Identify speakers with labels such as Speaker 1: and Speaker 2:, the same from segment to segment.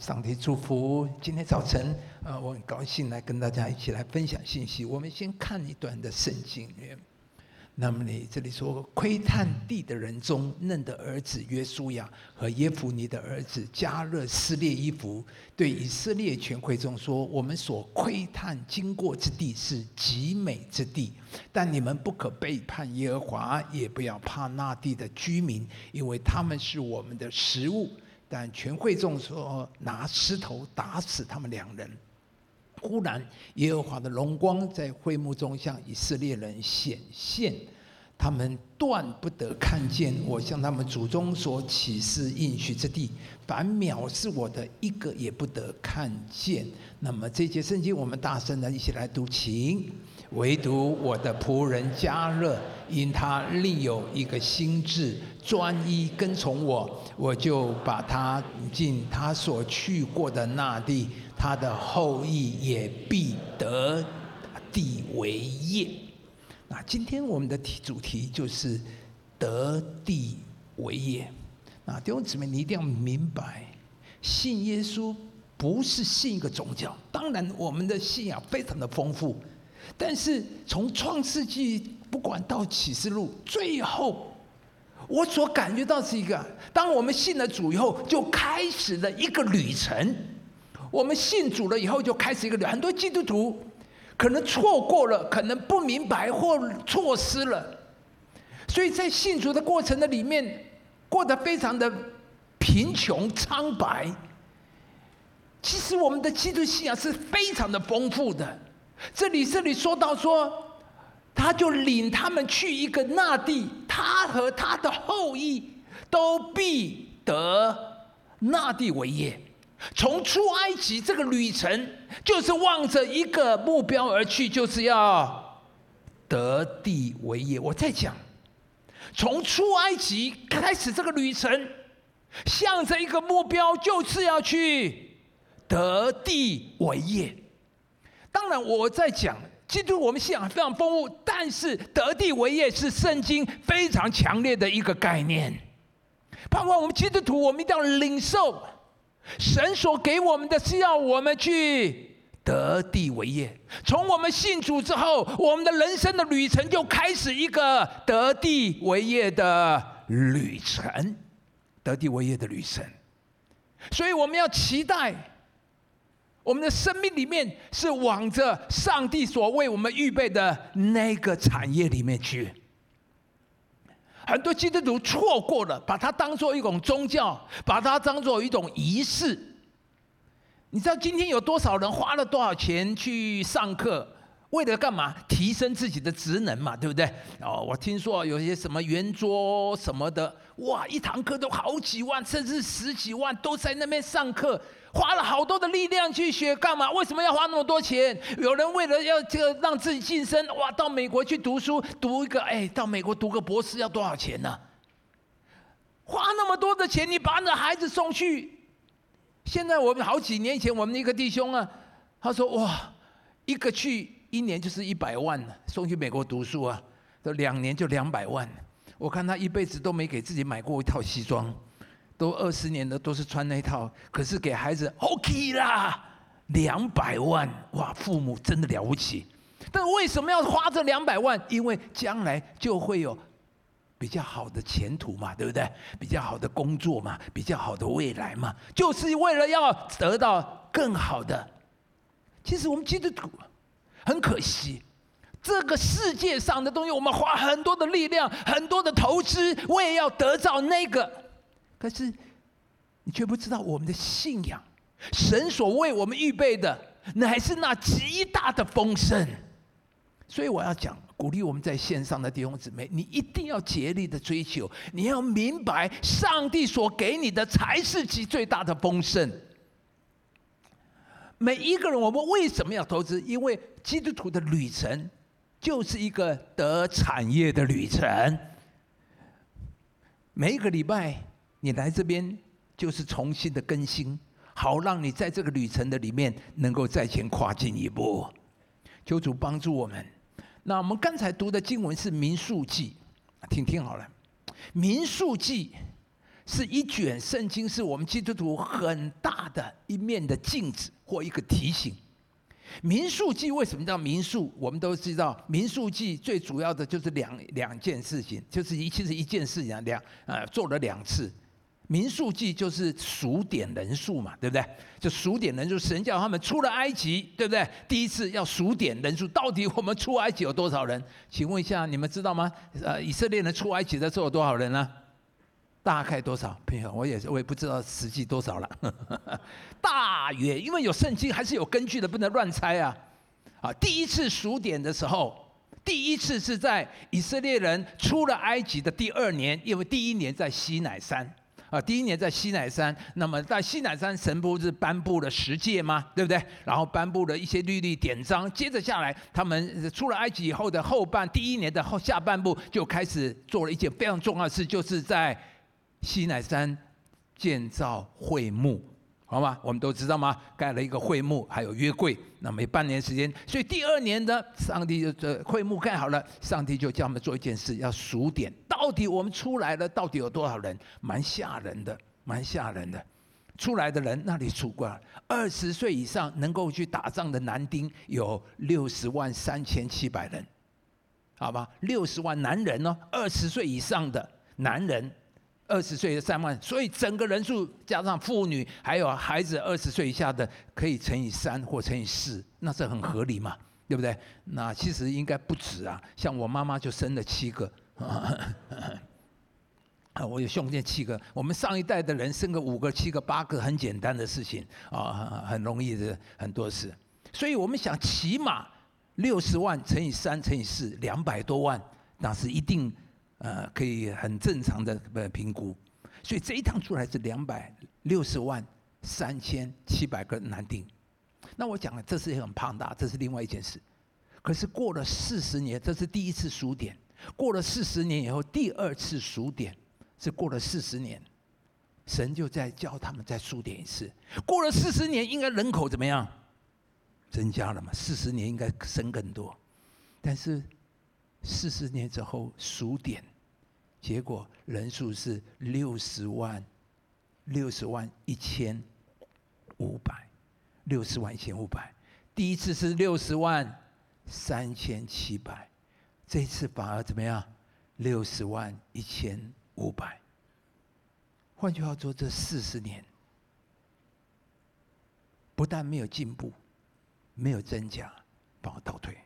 Speaker 1: 上帝祝福。今天早晨，呃，我很高兴来跟大家一起来分享信息。我们先看一段的圣经。那么你这里说，窥探地的人中，嫩的儿子约书亚和耶孚尼的儿子加勒撕裂衣服，对以色列全会众说：我们所窥探经过之地是极美之地，但你们不可背叛耶和华，也不要怕那地的居民，因为他们是我们的食物。但全会众说：拿石头打死他们两人。忽然，耶和华的荣光在会幕中向以色列人显现，他们断不得看见我向他们祖宗所起誓应许之地。凡藐视我的，一个也不得看见。那么这节圣经，我们大声的一起来读，请。唯独我的仆人迦勒，因他另有一个心智，专一跟从我，我就把他进他所去过的那地。他的后裔也必得地为业。那今天我们的题主题就是得地为业。那弟兄姊妹，你一定要明白，信耶稣不是信一个宗教。当然，我们的信仰非常的丰富，但是从创世纪不管到启示录，最后我所感觉到是一个：当我们信了主以后，就开始了一个旅程。我们信主了以后，就开始一个旅很多基督徒可能错过了，可能不明白或错失了，所以在信主的过程的里面，过得非常的贫穷苍白。其实我们的基督信仰是非常的丰富的。这里这里说到说，他就领他们去一个那地，他和他的后裔都必得那地为业。从出埃及这个旅程，就是望着一个目标而去，就是要得地为业。我在讲，从出埃及开始这个旅程，向着一个目标，就是要去得地为业。当然，我在讲，基督我们信仰非常丰富，但是得地为业是圣经非常强烈的一个概念。盼望我们基督徒，我们一定要领受。神所给我们的是要我们去得地为业。从我们信主之后，我们的人生的旅程就开始一个得地为业的旅程，得地为业的旅程。所以我们要期待，我们的生命里面是往着上帝所为我们预备的那个产业里面去。很多基督徒错过了，把它当做一种宗教，把它当做一种仪式。你知道今天有多少人花了多少钱去上课，为了干嘛？提升自己的职能嘛，对不对？哦，我听说有些什么圆桌什么的，哇，一堂课都好几万，甚至十几万，都在那边上课。花了好多的力量去学干嘛？为什么要花那么多钱？有人为了要这个让自己晋升，哇，到美国去读书，读一个哎，到美国读个博士要多少钱呢？花那么多的钱，你把那孩子送去。现在我们好几年前，我们一个弟兄啊，他说哇，一个去一年就是一百万呢，送去美国读书啊，都两年就两百万。我看他一辈子都没给自己买过一套西装。都二十年了，都是穿那套，可是给孩子 OK 啦，两百万哇！父母真的了不起，但为什么要花这两百万？因为将来就会有比较好的前途嘛，对不对？比较好的工作嘛，比较好的未来嘛，就是为了要得到更好的。其实我们基督徒很可惜，这个世界上的东西，我们花很多的力量、很多的投资，为了要得到那个。可是，你却不知道我们的信仰，神所为我们预备的，乃是那极大的丰盛。所以我要讲，鼓励我们在线上的弟兄姊妹，你一定要竭力的追求，你要明白，上帝所给你的才是其最大的丰盛。每一个人，我们为什么要投资？因为基督徒的旅程，就是一个得产业的旅程。每一个礼拜。你来这边就是重新的更新，好让你在这个旅程的里面能够再前跨进一步。求主帮助我们。那我们刚才读的经文是民数记，听听好了。民数记是一卷圣经，是我们基督徒很大的一面的镜子或一个提醒。民数记为什么叫民数？我们都知道，民数记最主要的就是两两件事情，就是一其实一件事情两呃做了两次。民数记就是数点人数嘛，对不对？就数点人数，神叫他们出了埃及，对不对？第一次要数点人数，到底我们出埃及有多少人？请问一下，你们知道吗？呃，以色列人出埃及的时候有多少人呢？大概多少？朋友，我也，我也不知道实际多少了。大约，因为有圣经，还是有根据的，不能乱猜啊。啊，第一次数点的时候，第一次是在以色列人出了埃及的第二年，因为第一年在西乃山啊，第一年在西乃山。那么在西乃山，神不是颁布了十诫吗？对不对？然后颁布了一些律例典章，接着下来，他们出了埃及以后的后半，第一年的后下半部就开始做了一件非常重要的事，就是在。西乃山建造会幕，好吗？我们都知道吗？盖了一个会幕，还有约柜。那没半年时间，所以第二年的上帝就这会幕盖好了，上帝就叫我们做一件事，要数点，到底我们出来了，到底有多少人？蛮吓人的，蛮吓人的。出来的人那里数过，二十岁以上能够去打仗的男丁有六十万三千七百人，好吧？六十万男人呢，二十岁以上的男人。二十岁的三万，所以整个人数加上妇女还有孩子二十岁以下的，可以乘以三或乘以四，那是很合理嘛，对不对？那其实应该不止啊，像我妈妈就生了七个，啊，我有兄弟七个，我们上一代的人生个五个、七个、八个，很简单的事情啊，很容易的很多事，所以我们想起码六十万乘以三乘以四，两百多万，那是一定。呃，可以很正常的呃评估，所以这一趟出来是两百六十万三千七百个男丁。那我讲了，这是很庞大，这是另外一件事。可是过了四十年，这是第一次数点。过了四十年以后，第二次数点是过了四十年，神就在教他们再数点一次。过了四十年，应该人口怎么样？增加了嘛？四十年应该生更多，但是。四十年之后数点，结果人数是六十万，六十万一千五百，六十万一千五百。第一次是六十万三千七百，这次反而怎么样？六十万一千五百。换句话说，这四十年不但没有进步，没有增加，反而倒退。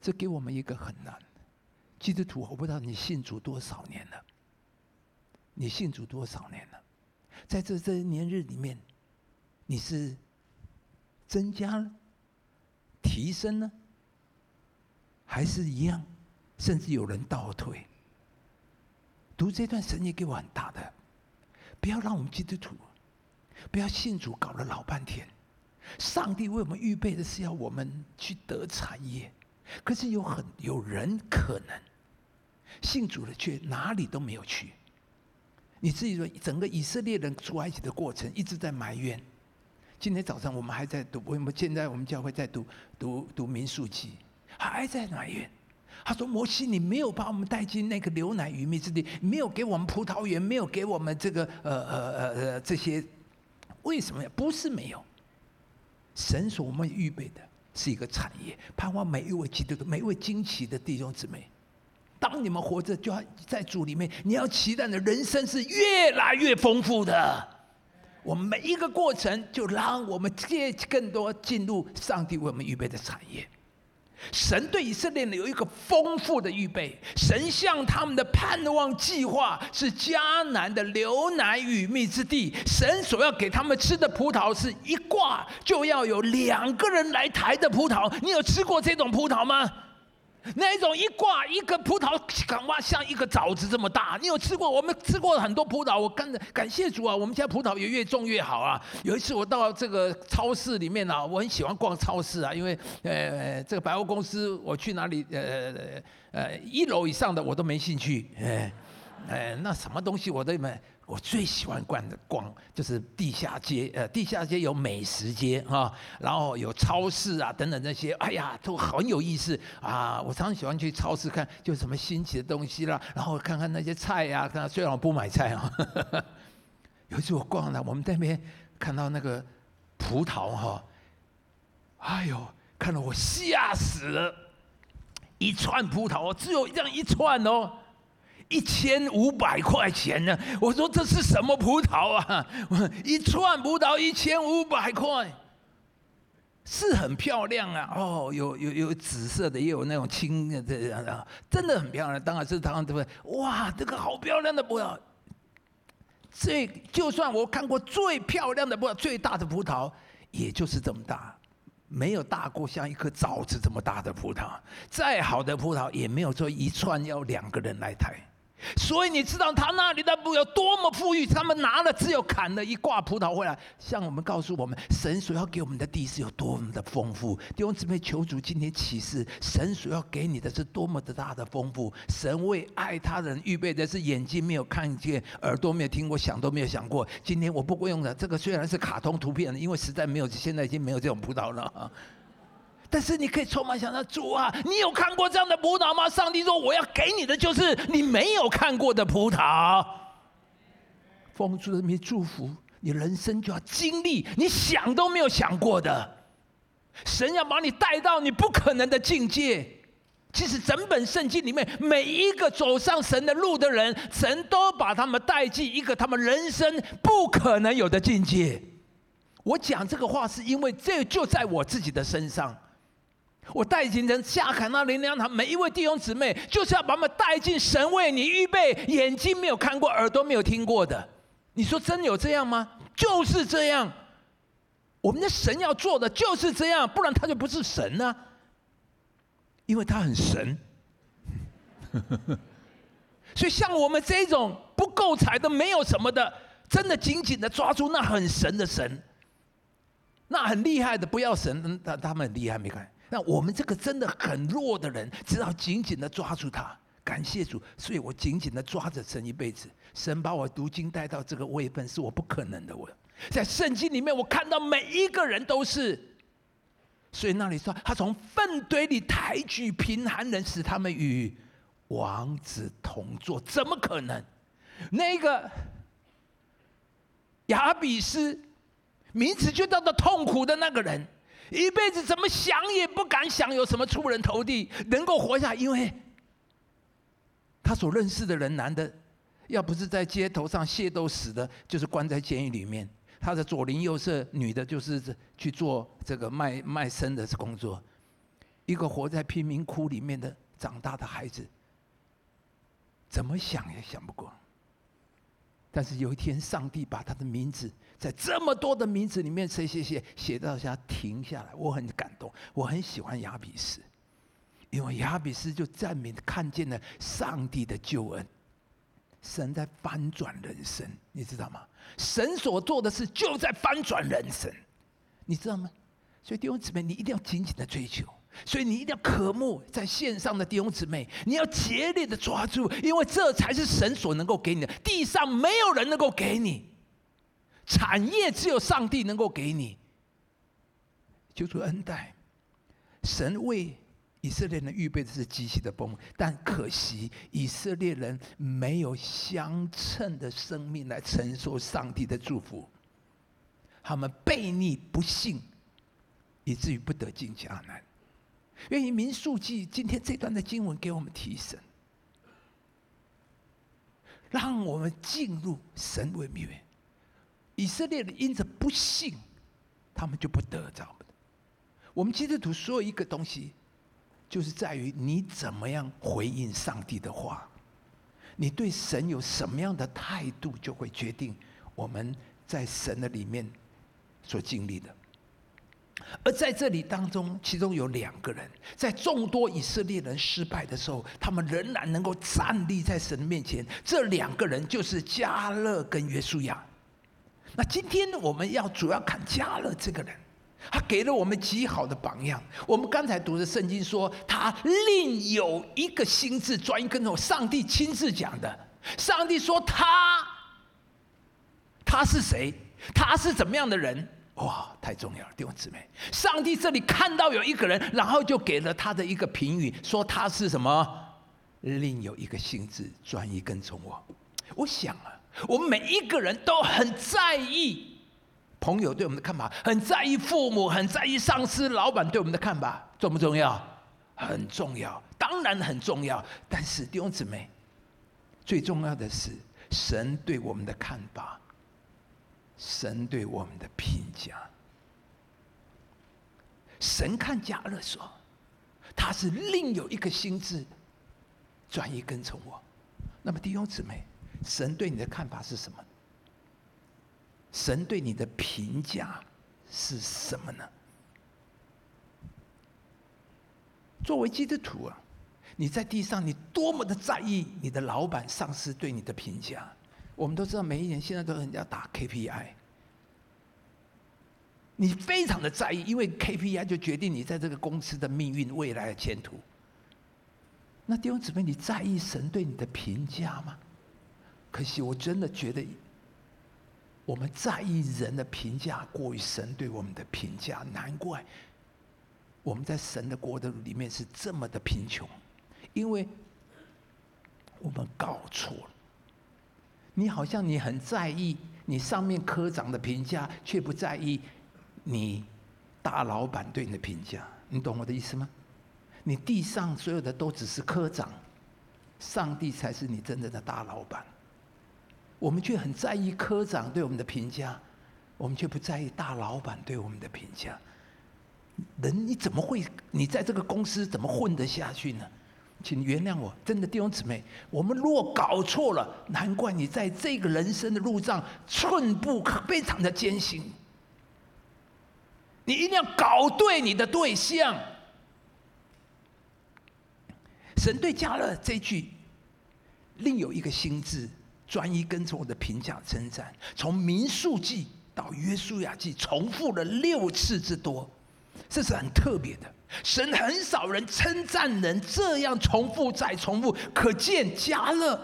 Speaker 1: 这给我们一个很难。基督徒，我不知道你信主多少年了。你信主多少年了？在这这年日里面，你是增加了、提升呢，还是一样？甚至有人倒退？读这段神经给我很大的，不要让我们基督徒，不要信主搞了老半天。上帝为我们预备的是要我们去得产业。可是有很有人可能信主了，却哪里都没有去。你自己说，整个以色列人出埃及的过程一直在埋怨。今天早上我们还在读，我们现在我们教会在读读读民数记，还在埋怨。他说：“摩西，你没有把我们带进那个牛奶鱼蜜之地，没有给我们葡萄园，没有给我们这个呃呃呃呃这些，为什么呀？不是没有，神所我们预备的。”是一个产业，盼望每一位基督徒、每一位惊奇的弟兄姊妹，当你们活着，就要在主里面，你要期待的人生是越来越丰富的。我们每一个过程，就让我们借更多进入上帝为我们预备的产业。神对以色列人有一个丰富的预备，神向他们的盼望计划是迦南的流奶与蜜之地。神所要给他们吃的葡萄是一挂就要有两个人来抬的葡萄。你有吃过这种葡萄吗？那一种一挂一个葡萄，敢哇像一个枣子这么大。你有吃过？我们吃过很多葡萄。我跟感谢主啊，我们家葡萄也越种越好啊。有一次我到这个超市里面啊，我很喜欢逛超市啊，因为呃这个百货公司我去哪里呃呃一楼以上的我都没兴趣，哎哎那什么东西我都没。我最喜欢逛的逛就是地下街，呃，地下街有美食街哈，然后有超市啊等等那些，哎呀，都很有意思啊！我常常喜欢去超市看，就什么新奇的东西啦，然后看看那些菜呀，虽然我不买菜啊，有一次我逛了，我们那边看到那个葡萄哈，哎呦，看得我吓死了！一串葡萄只有这样一串哦，一千五百块钱呢。我说这是什么葡萄啊？一串葡萄一千五百块。是很漂亮啊！哦，有有有紫色的，也有那种青的，这样的真的很漂亮。当然是当然对不对？哇，这个好漂亮的葡萄！这就算我看过最漂亮的葡萄，最大的葡萄，也就是这么大，没有大过像一颗枣子这么大的葡萄。再好的葡萄，也没有说一串要两个人来抬。所以你知道他那里的有多么富裕？他们拿了只有砍了一挂葡萄回来，向我们告诉我们，神所要给我们的地是有多么的丰富。弟兄姊妹，求主今天启示，神所要给你的是多么的大的丰富。神为爱他人预备的是眼睛没有看见，耳朵没有听过，想都没有想过。今天我不会用的这个虽然是卡通图片，因为实在没有，现在已经没有这种葡萄了。但是你可以充满想到主啊，你有看过这样的葡萄吗？上帝说我要给你的就是你没有看过的葡萄。奉主的名祝福你，人生就要经历你想都没有想过的。神要把你带到你不可能的境界。其实整本圣经里面每一个走上神的路的人，神都把他们带进一个他们人生不可能有的境界。我讲这个话是因为这就在我自己的身上。我带进人下坎那灵粮堂，每一位弟兄姊妹，就是要把他们带进神为你预备眼睛没有看过、耳朵没有听过的。你说真有这样吗？就是这样。我们的神要做的就是这样，不然他就不是神呢、因为他很神。所以像我们这种不够彩的、没有什么的，真的紧紧的抓住那很神的神，那很厉害的，不要神，他他们很厉害没看。那我们这个真的很弱的人，只要紧紧的抓住他，感谢主，所以我紧紧的抓着神一辈子。神把我读经带到这个位分，是我不可能的。我在圣经里面，我看到每一个人都是，所以那里说，他从粪堆里抬举贫寒人，使他们与王子同坐，怎么可能？那个亚比斯，名字就叫做痛苦的那个人。一辈子怎么想也不敢想有什么出人头地能够活下，因为他所认识的人，男的要不是在街头上械斗死的，就是关在监狱里面。他的左邻右舍，女的就是去做这个卖卖身的工作。一个活在贫民窟里面的长大的孩子，怎么想也想不过。但是有一天，上帝把他的名字。在这么多的名字里面，谁写写写到下停下来，我很感动，我很喜欢亚比斯，因为亚比斯就证明看见了上帝的救恩，神在翻转人生，你知道吗？神所做的事就在翻转人生，你知道吗？所以弟兄姊妹，你一定要紧紧的追求，所以你一定要渴慕在线上的弟兄姊妹，你要竭力的抓住，因为这才是神所能够给你的，地上没有人能够给你。产业只有上帝能够给你，求主恩待。神为以色列人预备的是极其的丰富，但可惜以色列人没有相称的生命来承受上帝的祝福，他们悖逆不信，以至于不得进迦南。愿以民数记今天这段的经文给我们提神，让我们进入神为秘密。以色列人因着不信，他们就不得着。我们基督徒所有一个东西，就是在于你怎么样回应上帝的话，你对神有什么样的态度，就会决定我们在神的里面所经历的。而在这里当中，其中有两个人，在众多以色列人失败的时候，他们仍然能够站立在神面前。这两个人就是迦勒跟约书亚。那今天我们要主要看迦勒这个人，他给了我们极好的榜样。我们刚才读的圣经说，他另有一个心智专一跟从，上帝亲自讲的。上帝说他，他是谁？他是怎么样的人？哇，太重要了，弟兄姊妹。上帝这里看到有一个人，然后就给了他的一个评语，说他是什么？另有一个心志专一跟从我。我想啊。我们每一个人都很在意朋友对我们的看法，很在意父母，很在意上司、老板对我们的看法，重不重要？很重要，当然很重要。但是弟兄姊妹，最重要的是神对我们的看法，神对我们的评价。神看迦勒说，他是另有一个心智转移跟从我。那么弟兄姊妹，神对你的看法是什么？神对你的评价是什么呢？作为基督徒啊，你在地上，你多么的在意你的老板、上司对你的评价？我们都知道，每一年现在都人家打 KPI，你非常的在意，因为 KPI 就决定你在这个公司的命运、未来的前途。那弟兄姊妹，你在意神对你的评价吗？可惜，我真的觉得，我们在意人的评价过于神对我们的评价，难怪。我们在神的国度里面是这么的贫穷，因为我们搞错了。你好像你很在意你上面科长的评价，却不在意你大老板对你的评价。你懂我的意思吗？你地上所有的都只是科长，上帝才是你真正的大老板。我们却很在意科长对我们的评价，我们却不在意大老板对我们的评价。人你怎么会？你在这个公司怎么混得下去呢？请原谅我，真的弟兄姊妹，我们若搞错了，难怪你在这个人生的路上寸步非常的艰辛。你一定要搞对你的对象。神对加勒这句另有一个心志，专一跟从我的评价称赞，从民数记到约书亚记，重复了六次之多。这是很特别的，神很少人称赞人这样重复再重复，可见迦勒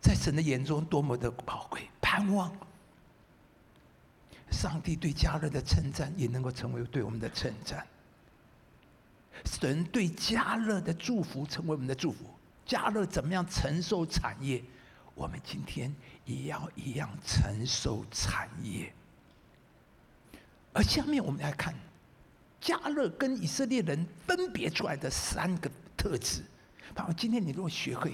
Speaker 1: 在神的眼中多么的宝贵。盼望上帝对迦勒的称赞也能够成为对我们的称赞，神对迦勒的祝福成为我们的祝福。迦勒怎么样承受产业，我们今天也要一样承受产业。而下面我们来看。加勒跟以色列人分别出来的三个特质，好，今天你如果学会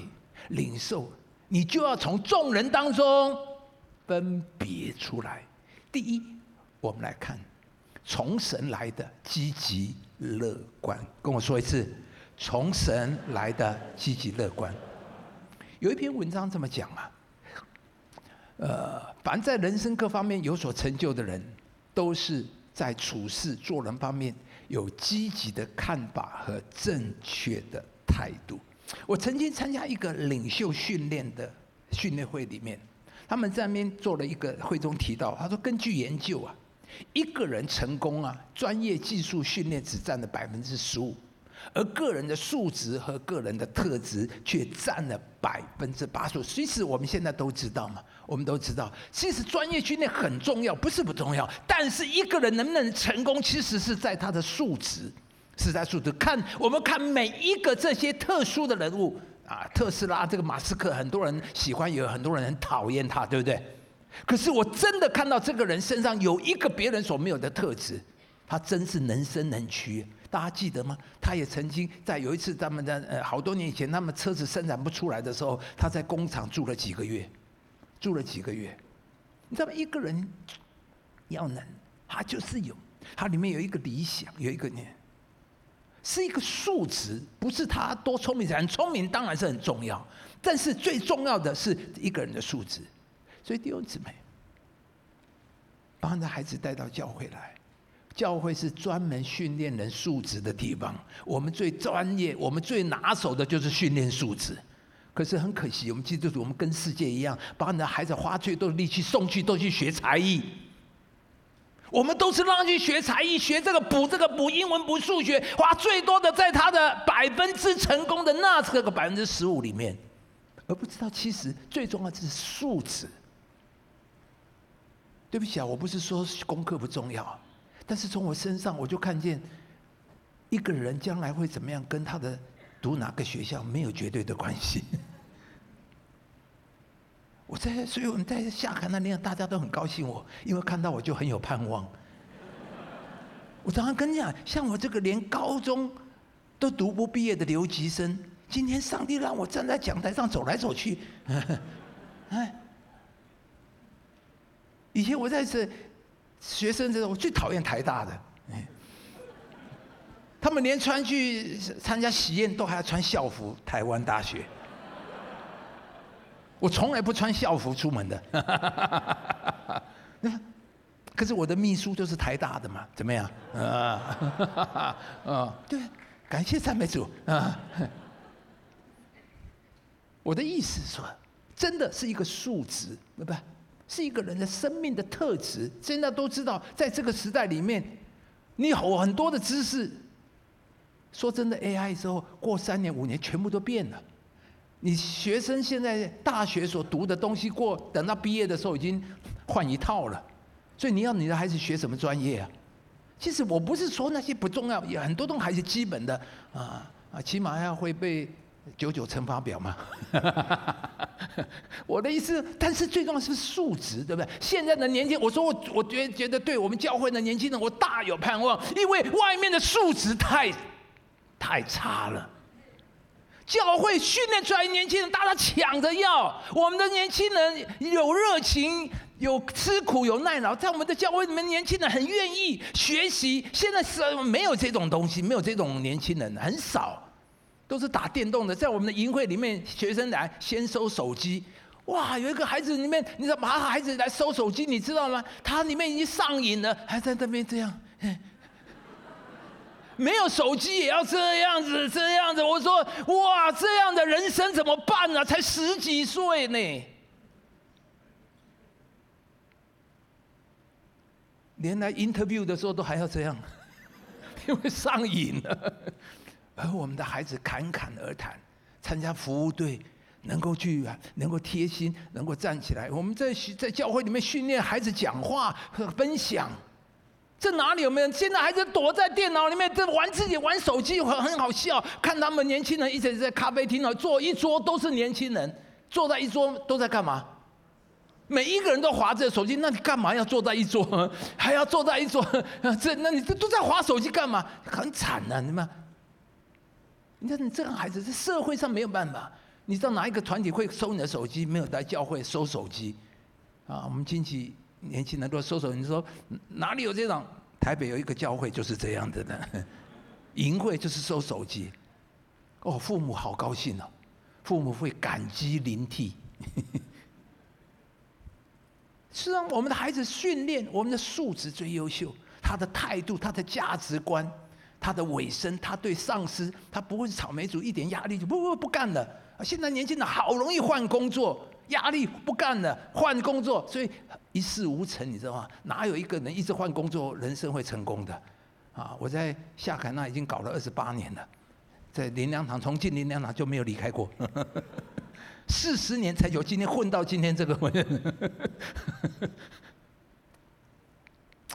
Speaker 1: 领受，你就要从众人当中分别出来。第一，我们来看从神来的积极乐观，跟我说一次，从神来的积极乐观。有一篇文章这么讲啊，呃，凡在人生各方面有所成就的人，都是。在处事做人方面有积极的看法和正确的态度。我曾经参加一个领袖训练的训练会里面，他们在那边做了一个会中提到，他说根据研究啊，一个人成功啊，专业技术训练只占了百分之十五。而个人的素质和个人的特质却占了百分之八十。其实我们现在都知道嘛，我们都知道，其实专业训练很重要，不是不重要。但是一个人能不能成功，其实是在他的素质，是在素质。看我们看每一个这些特殊的人物啊，特斯拉这个马斯克，很多人喜欢，也有很多人很讨厌他，对不对？可是我真的看到这个人身上有一个别人所没有的特质，他真是能伸能屈。大家记得吗？他也曾经在有一次，他们的呃好多年以前，他们车子生产不出来的时候，他在工厂住了几个月，住了几个月。你知道吗？一个人要能，他就是有，他里面有一个理想，有一个念，是一个素质，不是他多聪明，很聪明当然是很重要，但是最重要的是一个人的素质。所以弟兄姊妹，把你的孩子带到教会来。教会是专门训练人素质的地方，我们最专业、我们最拿手的就是训练素质。可是很可惜，我们基督徒，我们跟世界一样，把你的孩子花最多的力气送去，都去学才艺。我们都是让他去学才艺，学这个补这个补英文补数学，花最多的在他的百分之成功的那这个百分之十五里面，而不知道其实最重要的是素质。对不起啊，我不是说功课不重要。但是从我身上，我就看见一个人将来会怎么样，跟他的读哪个学校没有绝对的关系。我在，所以我们在夏坎那里，大家都很高兴我，因为看到我就很有盼望。我常常跟你讲，像我这个连高中都读不毕业的留级生，今天上帝让我站在讲台上走来走去，哎，以前我在这学生的时候，我最讨厌台大的，他们连穿去参加喜宴都还要穿校服，台湾大学，我从来不穿校服出门的。可是我的秘书就是台大的嘛，怎么样？啊，啊，对，感谢赞美主啊！我的意思是说，真的是一个数值，对不？是一个人的生命的特质。现在都知道，在这个时代里面，你有很多的知识。说真的，AI 之后过三年五年全部都变了。你学生现在大学所读的东西，过等到毕业的时候已经换一套了。所以你要你的孩子学什么专业啊？其实我不是说那些不重要，有很多东西还是基本的啊啊，起码要会背九九乘法表嘛。我的意思，但是最重要是素质，对不对？现在的年轻，我说我我觉觉得对我们教会的年轻人，我大有盼望，因为外面的素质太太差了。教会训练出来年轻人，大家抢着要，我们的年轻人有热情。有吃苦有耐劳，在我们的教会里面，年轻人很愿意学习。现在是没有这种东西，没有这种年轻人，很少，都是打电动的。在我们的营会里面，学生来先收手机，哇，有一个孩子里面，你知道，马上孩子来收手机，你知道吗？他里面已经上瘾了，还在那边这样，没有手机也要这样子，这样子。我说，哇，这样的人生怎么办呢？才十几岁呢。连来 interview 的时候都还要这样，因为上瘾了。而我们的孩子侃侃而谈，参加服务队，能够去，能够贴心，能够站起来。我们在在教会里面训练孩子讲话和分享，这哪里有没有？现在孩子躲在电脑里面，在玩自己玩手机，很很好笑。看他们年轻人一直在咖啡厅里坐一桌都是年轻人，坐在一桌都在干嘛？每一个人都划着手机，那你干嘛要坐在一桌？还要坐在一桌？这那你这都在划手机干嘛？很惨呐，你们。你看你这个孩子，在社会上没有办法。你知道哪一个团体会收你的手机？没有在教会收手机。啊，我们亲戚年轻人都收手机。你说哪里有这种？台北有一个教会就是这样子的呢。营会就是收手机。哦，父母好高兴哦，父母会感激临涕。是让我们的孩子训练我们的素质最优秀，他的态度、他的价值观、他的尾声，他对上司，他不会是草莓族，一点压力就不不不干了。现在年轻人好容易换工作，压力不干了，换工作，所以一事无成，你知道吗？哪有一个人一直换工作，人生会成功的？啊，我在夏凯那已经搞了二十八年了，在林良堂，从进林良堂就没有离开过。四十年才有今天混到今天这个位，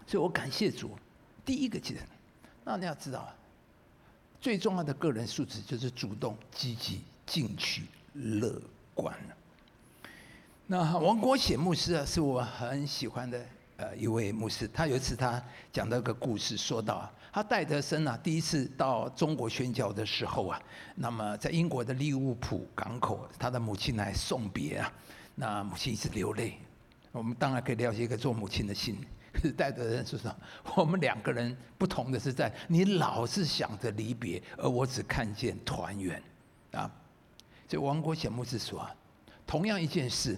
Speaker 1: 所以我感谢主。第一个技能，那你要知道，最重要的个人素质就是主动、积极、进取、乐观。那王国显牧师啊，是我很喜欢的呃一位牧师。他有一次他讲到一个故事，说到啊。他戴德生啊，第一次到中国宣教的时候啊，那么在英国的利物浦港口，他的母亲来送别啊，那母亲一直流泪。我们当然可以了解一个做母亲的心，是戴德生说：“我们两个人不同的是在，你老是想着离别，而我只看见团圆。”啊，所以王国显牧师说啊，同样一件事，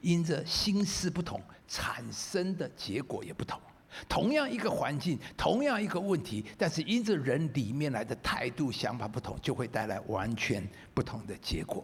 Speaker 1: 因着心思不同，产生的结果也不同。同样一个环境，同样一个问题，但是因着人里面来的态度、想法不同，就会带来完全不同的结果。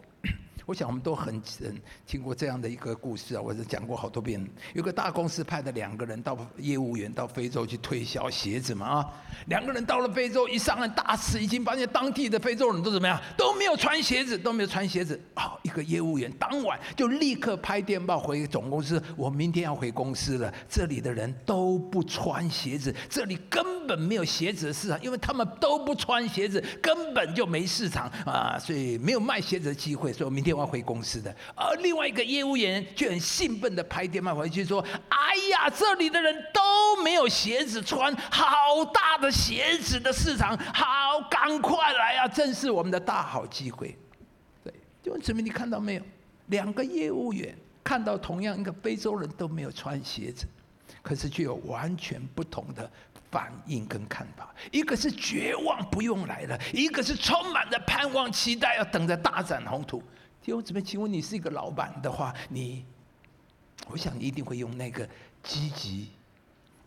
Speaker 1: 我想我们都很嗯听过这样的一个故事啊，我是讲过好多遍。有个大公司派的两个人到业务员到非洲去推销鞋子嘛啊，两个人到了非洲，一上来大吃一惊，发现当地的非洲人都怎么样，都没有穿鞋子，都没有穿鞋子。啊，一个业务员当晚就立刻拍电报回总公司，我明天要回公司了，这里的人都不穿鞋子，这里根本。根本没有鞋子的市场，因为他们都不穿鞋子，根本就没市场啊，所以没有卖鞋子的机会。所以我明天我要回公司的。而另外一个业务员却很兴奋的拍电话回去说：“哎呀，这里的人都没有鞋子穿，好大的鞋子的市场，好，赶快来啊！正是我们的大好机会。”对，弟兄姊妹，你看到没有？两个业务员看到同样一个非洲人都没有穿鞋子。可是具有完全不同的反应跟看法，一个是绝望不用来了，一个是充满着盼望期待，要等着大展宏图。弟兄姊妹，请问你是一个老板的话，你，我想一定会用那个积极、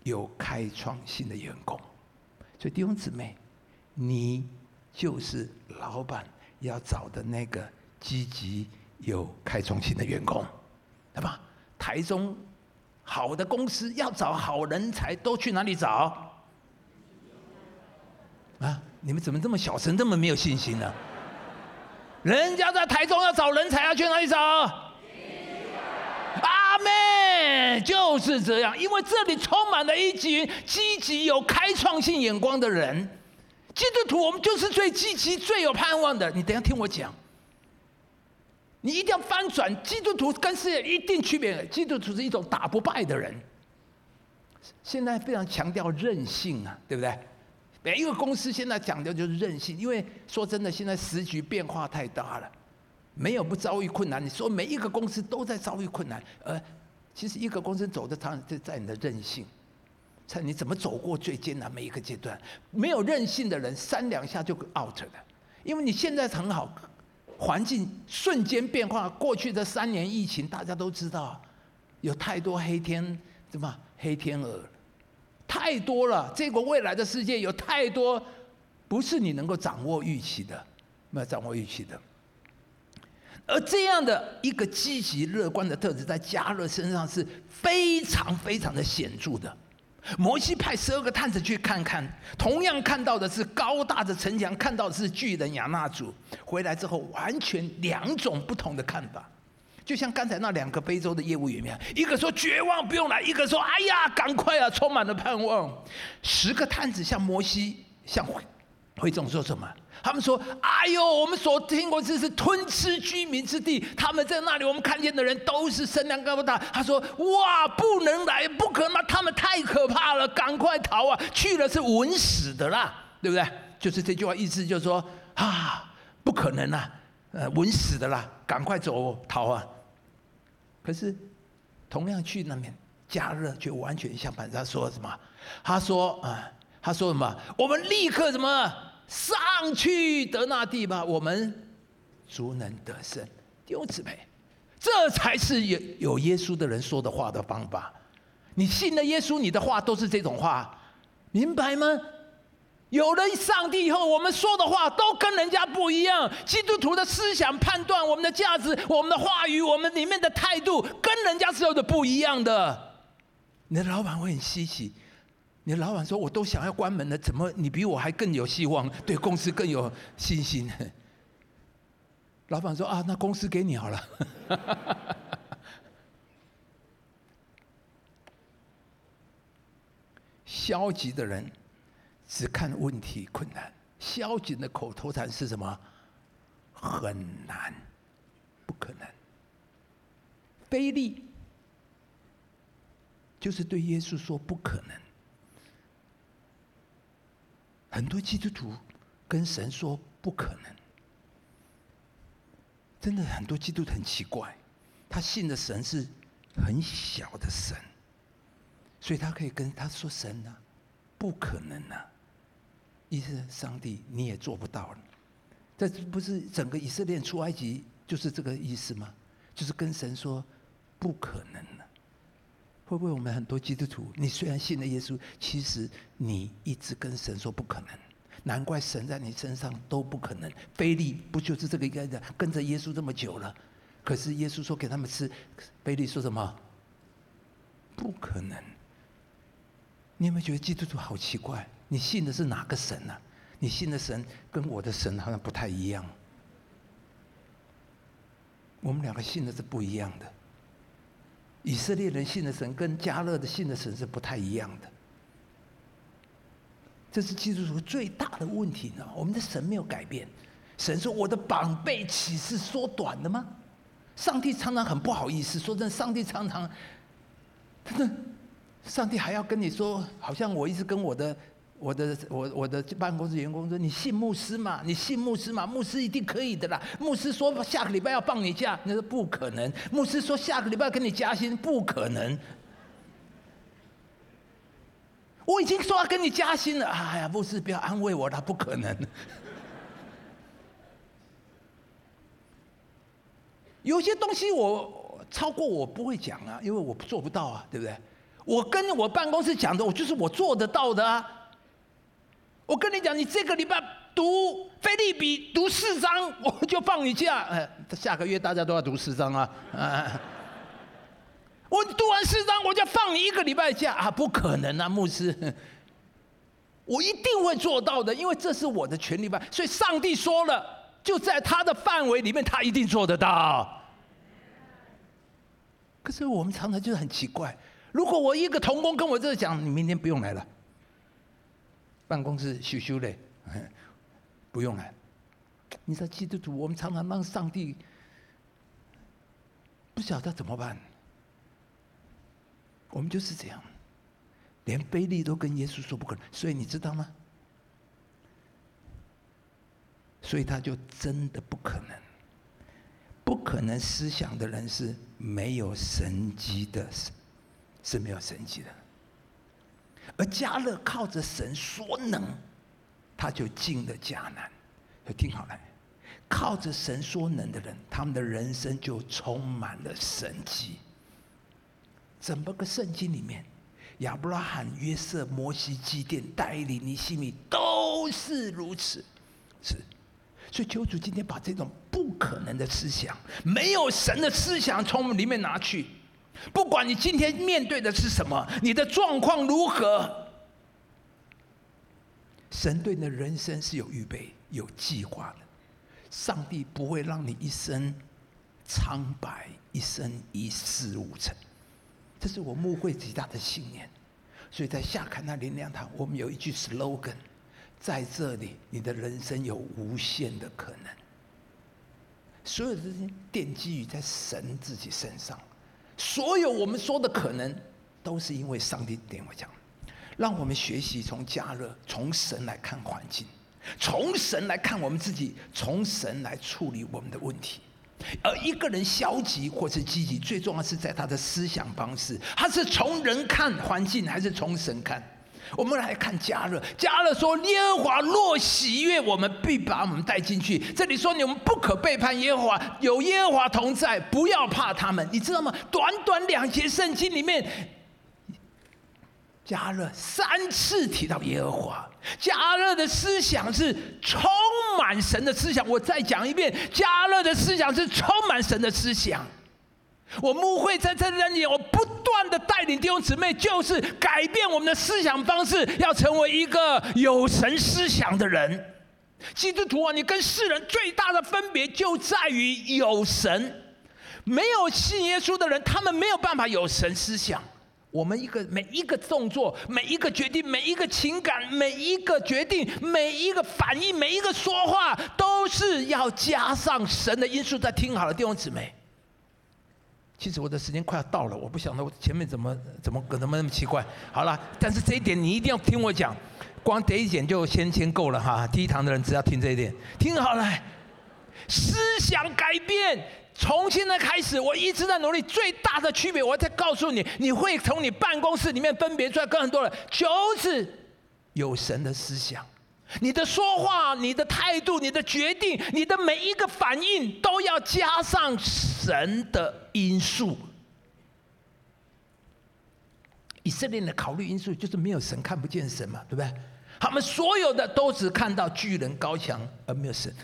Speaker 1: 有开创性的员工。所以弟兄姊妹，你就是老板要找的那个积极、有开创性的员工，对吧？台中。好的公司要找好人才，都去哪里找？啊！你们怎么这么小声，这么没有信心呢、人家在台中要找人才，要去哪里找？阿妹！就是这样，因为这里充满了一群积极、有开创性眼光的人。基督徒，我们就是最积极、最有盼望的。你等下听我讲。你一定要翻转，基督徒跟世界一定区别。基督徒是一种打不败的人。现在非常强调韧性啊，对不对？每一个公司现在讲的就是韧性，因为说真的，现在时局变化太大了，没有不遭遇困难。你说每一个公司都在遭遇困难，呃，其实一个公司走的长，就在你的韧性，在你怎么走过最艰难每一个阶段。没有韧性的人，三两下就 out 了，因为你现在很好。环境瞬间变化，过去的三年疫情，大家都知道，有太多黑天，什么黑天鹅，太多了。这个未来的世界有太多，不是你能够掌握预期的，没有掌握预期的。而这样的一个积极乐观的特质，在加勒身上是非常非常的显著的。摩西派十二个探子去看看，同样看到的是高大的城墙，看到的是巨人亚衲族。回来之后，完全两种不同的看法。就像刚才那两个非洲的业务员一样，一个说绝望不用来，一个说哎呀赶快啊，充满了盼望。十个探子向摩西向会会众说什么？他们说：“哎呦，我们所听过这是吞吃居民之地，他们在那里，我们看见的人都是身量高不大。”他说：“哇，不能来，不可能，他们太可怕了，赶快逃啊！去了是稳死的啦，对不对？就是这句话意思，就是说啊，不可能啊，呃，稳死的啦，赶快走逃啊！可是同样去那边，加热却完全相反，他说什么？他说啊，他说什么？我们立刻什么？”上去得那地吧，我们足能得胜。弟兄姊妹，这才是有有耶稣的人说的话的方法。你信了耶稣，你的话都是这种话，明白吗？有了上帝以后，我们说的话都跟人家不一样。基督徒的思想判断、我们的价值、我们的话语、我们里面的态度，跟人家是有的不一样的。你的老板会很稀奇。你的老板说：“我都想要关门了，怎么你比我还更有希望，对公司更有信心？” 老板说：“啊，那公司给你好了。”消极的人只看问题困难，消极的口头禅是什么？很难，不可能。非利就是对耶稣说不可能。很多基督徒跟神说不可能，真的很多基督徒很奇怪，他信的神是很小的神，所以他可以跟他说神啊，不可能啊，意思上帝你也做不到了，这不是整个以色列出埃及就是这个意思吗？就是跟神说不可能了。会不会我们很多基督徒，你虽然信了耶稣，其实你一直跟神说不可能，难怪神在你身上都不可能。腓利不就是这个一个人跟着耶稣这么久了，可是耶稣说给他们吃，腓利说什么？不可能。你有没有觉得基督徒好奇怪？你信的是哪个神呢、你信的神跟我的神好像不太一样。我们两个信的是不一样的。以色列人信的神跟加勒的信的神是不太一样的。这是基督徒最大的问题呢。我们的神没有改变。神说：“我的膀臂岂是缩短的吗？”上帝常常很不好意思，说真的，上帝常常，真的，上帝还要跟你说，好像我一直跟我的、我的、我我的办公室员工说：“你信牧师嘛？你信牧师嘛？牧师一定可以的啦。”牧师说下个礼拜要放你假，那是不可能。牧师说下个礼拜要给你加薪，不可能。我已经说要跟你加薪了，哎呀，牧师不要安慰我了，不可能。有些东西我超过我不会讲啊，因为我做不到啊，对不对？我跟我办公室讲的，我就是我做得到的啊。我跟你讲，你这个礼拜读腓立比读四章，我就放你假。哎，下个月大家都要读四章啊。啊 我读完四章，我就放你一个礼拜假啊！不可能啊，牧师，我一定会做到的，因为这是我的权利吧。所以上帝说了，就在他的范围里面，他一定做得到。可是我们常常就是很奇怪，如果我一个同工跟我这讲，你明天不用来了，办公室羞羞嘞，不用了。你知道基督徒，我们常常让上帝不晓得怎么办。我们就是这样，连腓利都跟耶稣说不可能，所以你知道吗？所以他就真的不可能，不可能思想的人是没有神迹的，是是没有神迹的。而迦勒靠着神所能，他就进了迦南。听好了，靠着神所能的人，他们的人生就充满了神迹。整个个圣经里面，亚伯拉罕、约瑟、摩西、基甸、带领尼西米都是如此，是。所以求主今天把这种不可能的思想、没有神的思想从我们里面拿去。不管你今天面对的是什么，你的状况如何，神对你的人生是有预备、有计划的。上帝不会让你一生苍白，一生一事无成。这是我牧会极大的信念，所以在夏坎那灵粮堂，我们有一句 slogan，在这里，你的人生有无限的可能。所有这些奠基于在神自己身上，所有我们说的可能，都是因为上帝点我讲，让我们学习从加热，从神来看环境，从神来看我们自己，从神来处理我们的问题。而一个人消极或是积极，最重要是在他的思想方式，他是从人看环境，还是从神看？我们来看迦勒，迦勒说：“耶和华若喜悦我们，必把我们带进去。”这里说你们不可背叛耶和华，有耶和华同在，不要怕他们。你知道吗？短短两节圣经里面，加勒三次提到耶和华。加勒的思想是充满神的思想。我再讲一遍，加勒的思想是充满神的思想。我牧会在这里，我断的带领弟兄姊妹，就是改变我们的思想方式，要成为一个有神思想的人。基督徒啊，你跟世人最大的分别就在于有神。没有信耶稣的人，他们没有办法有神思想。我们一个每一个动作，每一个决定，每一个情感，每一个决定，每一个反应，每一个说话，都是要加上神的因素。在听好了，弟兄姊妹。其实我的时间快要到了，我不晓得我前面怎么怎么怎么那么奇怪。好了，但是这一点你一定要听我讲，光这一点就先先够了哈。第一堂的人只要听这一点，听好了，思想改变。从现在开始，我一直在努力。最大的区别，我再告诉你，你会从你办公室里面分别出来跟很多人，就是有神的思想。你的说话、你的态度、你的决定、你的每一个反应，都要加上神的因素。以色列的考虑因素就是没有神，看不见神嘛，对不对？他们所有的都只看到巨人高墙，而没有神。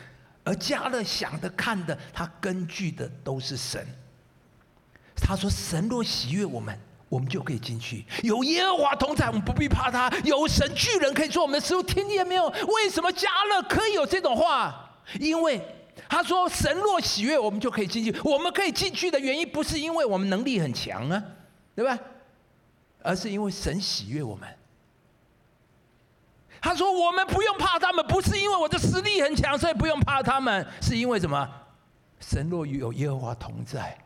Speaker 1: 而迦勒想的、看的，他根据的都是神。他说：“神若喜悦我们，我们就可以进去。有耶和华同在，我们不必怕他。有神巨人可以做我们的师傅，听见没有？为什么迦勒可以有这种话？因为他说：神若喜悦我们，就可以进去。我们可以进去的原因，不是因为我们能力很强啊，对吧？而是因为神喜悦我们。他说：“我们不用怕他们，不是因为我的实力很强，所以不用怕他们，是因为什么？神若与有耶和华同在。”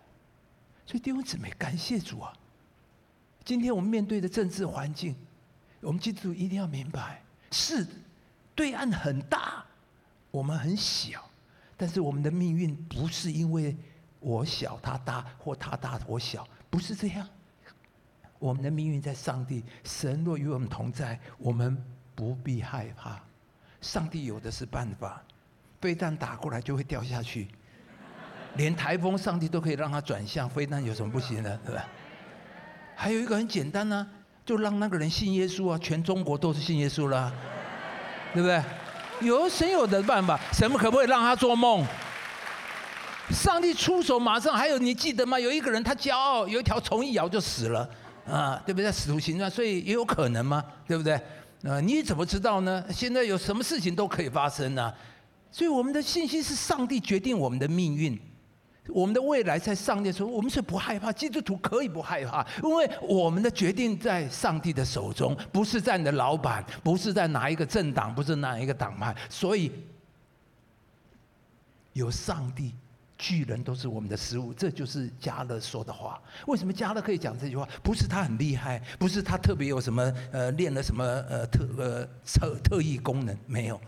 Speaker 1: 所以弟兄姊妹，感谢主啊！今天我们面对的政治环境，我们基督徒一定要明白：是对岸很大，我们很小，但是我们的命运不是因为我小他大，或他大我小，不是这样。我们的命运在上帝，神若与我们同在，我们不必害怕。上帝有的是办法，飞弹打过来就会掉下去，连台风上帝都可以让它转向，飞弹有什么不行的，对吧？还有一个很简单呢、就让那个人信耶稣啊，全中国都是信耶稣了，对不对？有神有的办法，神可不可以让他做梦？上帝出手，马上还有你记得吗？有一个人他骄傲，有一条虫一咬就死了。啊，对不对？使徒行传，所以也有可能吗？对不对？啊，你怎么知道呢？现在有什么事情都可以发生呢？所以我们的信心是上帝决定我们的命运，我们的未来在上帝说，我们是不害怕。基督徒可以不害怕，因为我们的决定在上帝的手中，不是在你的老板，不是在哪一个政党，不是哪一个党派，所以有上帝。巨人都是我们的食物，这就是加勒说的话。为什么加勒可以讲这句话？不是他很厉害，不是他特别有什么呃练了什么呃特呃特特异功能，没有。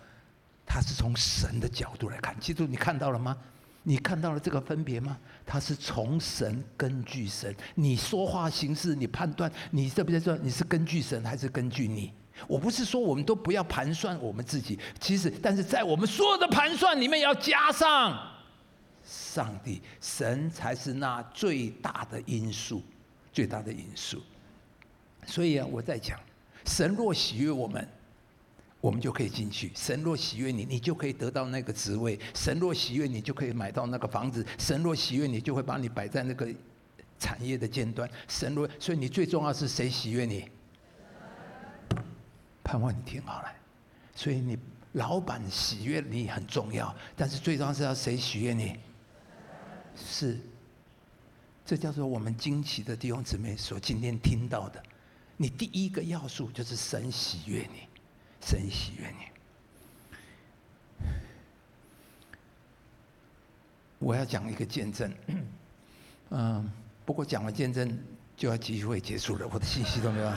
Speaker 1: 他是从神的角度来看。基督，你看到了吗？你看到了这个分别吗？他是从神根据神。你说话行事，你判断，你这边说你是根据神还是根据你？我不是说我们都不要盘算我们自己，其实但是在我们所有的盘算里面要加上。上帝，神才是那最大的因素，最大的因素。所以啊，我在讲，神若喜悦我们，我们就可以进去；神若喜悦你，你就可以得到那个职位；神若喜悦你，就可以买到那个房子；神若喜悦你，就会把你摆在那个产业的尖端。神若，所以你最重要是谁喜悦你？盼望你听好了。所以你老板喜悦你很重要，但是最重要是要谁喜悦你？是，这叫做我们惊奇的弟兄姊妹所今天听到的。你第一个要素就是神喜悦你，神喜悦你。我要讲一个见证，嗯，不过讲完见证就要聚会结束了，我的信息都没有，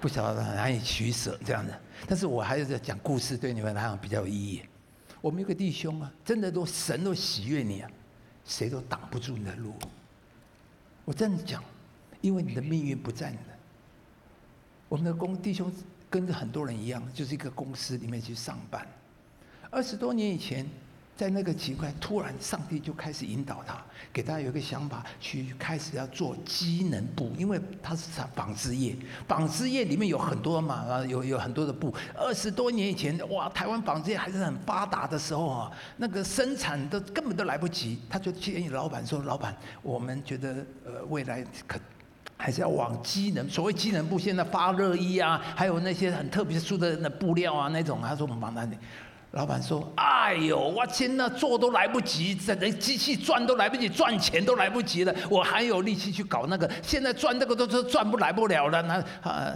Speaker 1: 不晓得难以取舍这样的。但是我还是在讲故事，对你们来讲比较有意义。我们有个弟兄啊，真的都神都喜悦你啊。谁都挡不住你的路。我这样讲，因为你的命运不在你的。我们的公弟兄跟着很多人一样，就是一个公司里面去上班。二十多年以前。在那个奇怪，突然上帝就开始引导他，给他有一个想法，去开始要做机能布，因为他是纺纺织业，纺织业里面有很多嘛，啊，有有很多的布。二十多年以前，哇，台湾纺织业还是很发达的时候啊，那个生产都根本都来不及，他就建议老板说：“老板，我们觉得呃未来可还是要往机能，所谓机能布，现在发热衣啊，还有那些很特别殊的那布料啊那种。”他说：“我们帮他。”老板说：“哎呦，我天哪，做都来不及，这连机器赚都来不及，赚钱都来不及了，我还有力气去搞那个？现在赚这个都是赚不来不了了。”那啊，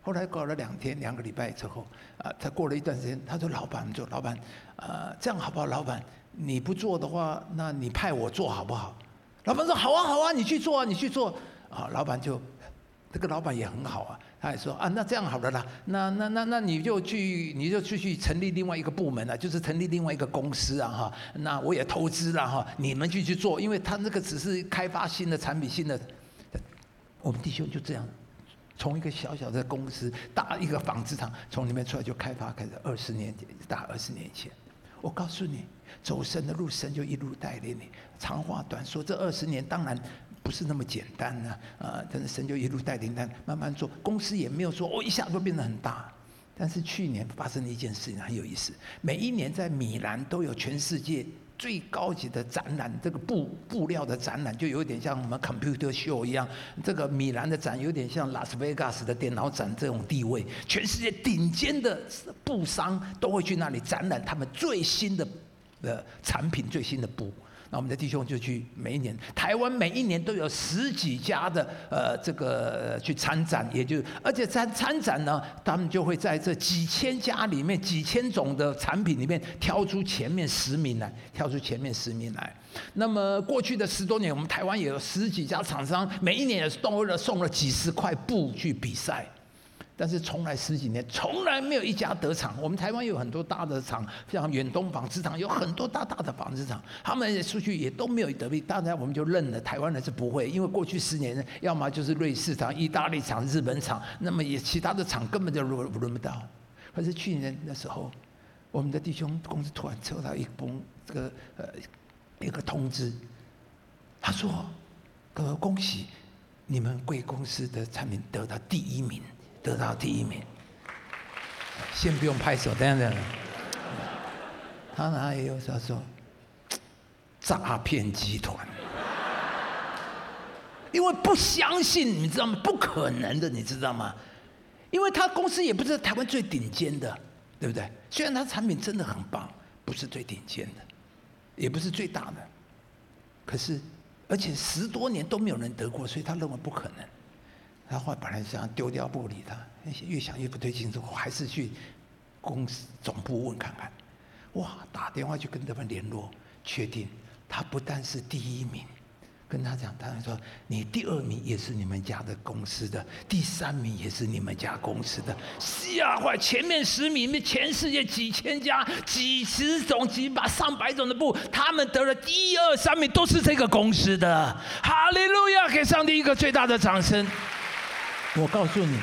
Speaker 1: 后来搞了两天，两个礼拜之后，啊，他过了一段时间，他说：“老板，做老板，啊，这样好不好？老板，你不做的话，那你派我做好不好？”老板说：“好啊，好啊，你去做啊，你去做。”，好老板就，这个老板也很好啊。他还说啊，那这样好了啦，那那那那你就去，你就去去成立另外一个部门了，就是成立另外一个公司啊哈。那我也投资了哈，你们去去做，因为他那个只是开发新的产品，新的。我们弟兄就这样，从一个小小的公司，大一个纺织厂，从里面出来就开发，开始二十年大二十年前，我告诉你，走神的路，神就一路带领你。长话短说，这二十年当然。不是那么简单呢，啊！但是神就一路带领他慢慢做，公司也没有说哦一下就变得很大。但是去年发生了一件事情很有意思，每一年在米兰都有全世界最高级的展览，这个布布料的展览就有点像我们 computer show 一样。这个米兰的展有点像拉斯维加斯的电脑展这种地位，全世界顶尖的布商都会去那里展览他们最新的呃产品，最新的布。那我们的弟兄就去每一年，台湾每一年都有十几家的呃这个去参展，也就而且参参展呢，他们就会在这几千家里面、几千种的产品里面挑出前面十名来，挑出前面十名来。那么过去的十多年，我们台湾也有十几家厂商，每一年也是动了送了几十块布去比赛。但是从来十几年，从来没有一家得厂。我们台湾有很多大的厂，像远东纺织厂，有很多大大的纺织厂，他们也出去也都没有得病。当然我们就认了，台湾人是不会，因为过去十年，要么就是瑞士厂、意大利厂、日本厂，那么也其他的厂根本就轮轮不到。可是去年的时候，我们的弟兄公司突然收到一封这个呃一个通知，他说：“各位恭喜你们贵公司的产品得到第一名。”得到第一名，先不用拍手，等等。他哪里有他说诈骗集团？因为不相信，你知道吗？不可能的，你知道吗？因为他公司也不是台湾最顶尖的，对不对？虽然他产品真的很棒，不是最顶尖的，也不是最大的，可是而且十多年都没有人得过，所以他认为不可能。他后本来想丢掉不理他，越想越不对劲，之后还是去公司总部问看看。哇，打电话去跟他们联络，确定他不但是第一名，跟他讲，他说你第二名也是你们家的公司的，第三名也是你们家公司的。吓坏，前面十名，全世界几千家、几十种、几百、上百种的布，他们得了第一二三名都是这个公司的。哈利路亚，给上帝一个最大的掌声。我告诉你，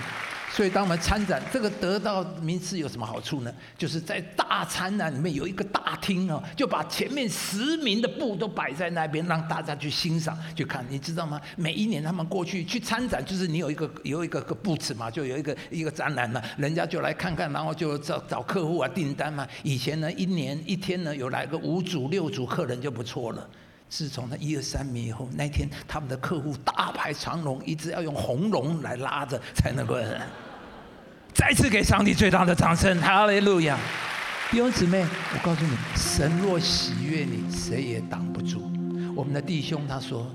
Speaker 1: 所以当我们参展，这个得到名次有什么好处呢？就是在大参展里面有一个大厅哦，就把前面十名的布都摆在那边，让大家去欣赏、去看。你知道吗？每一年他们过去去参展，就是你有一个有一个个布置嘛，就有一个一个展览嘛，人家就来看看，然后就找找客户啊订单嘛。以前呢，一年一天呢有来个五组六组客人就不错了。自从那一二三名以后，那天他们的客户大排长龙，一直要用红龙来拉着才能够。再次给上帝最大的掌声，哈利路亚！弟兄姊妹，我告诉你，神若喜悦你，谁也挡不住。我们的弟兄他说，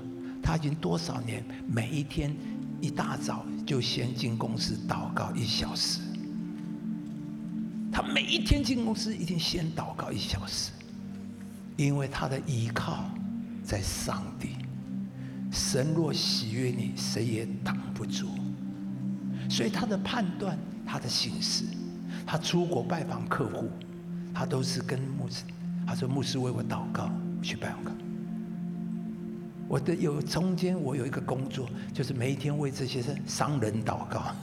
Speaker 1: 他已经多少年，每一天一大早就先进公司祷告一小时。他每一天进公司一定先祷告一小时，因为他的依靠。在上帝，神若喜悦你，谁也挡不住。所以他的判断，他的行事，他出国拜访客户，他都是跟牧师。他说：“牧师为我祷告，去拜访。”我的有中间，我有一个工作，就是每一天为这些商人祷告。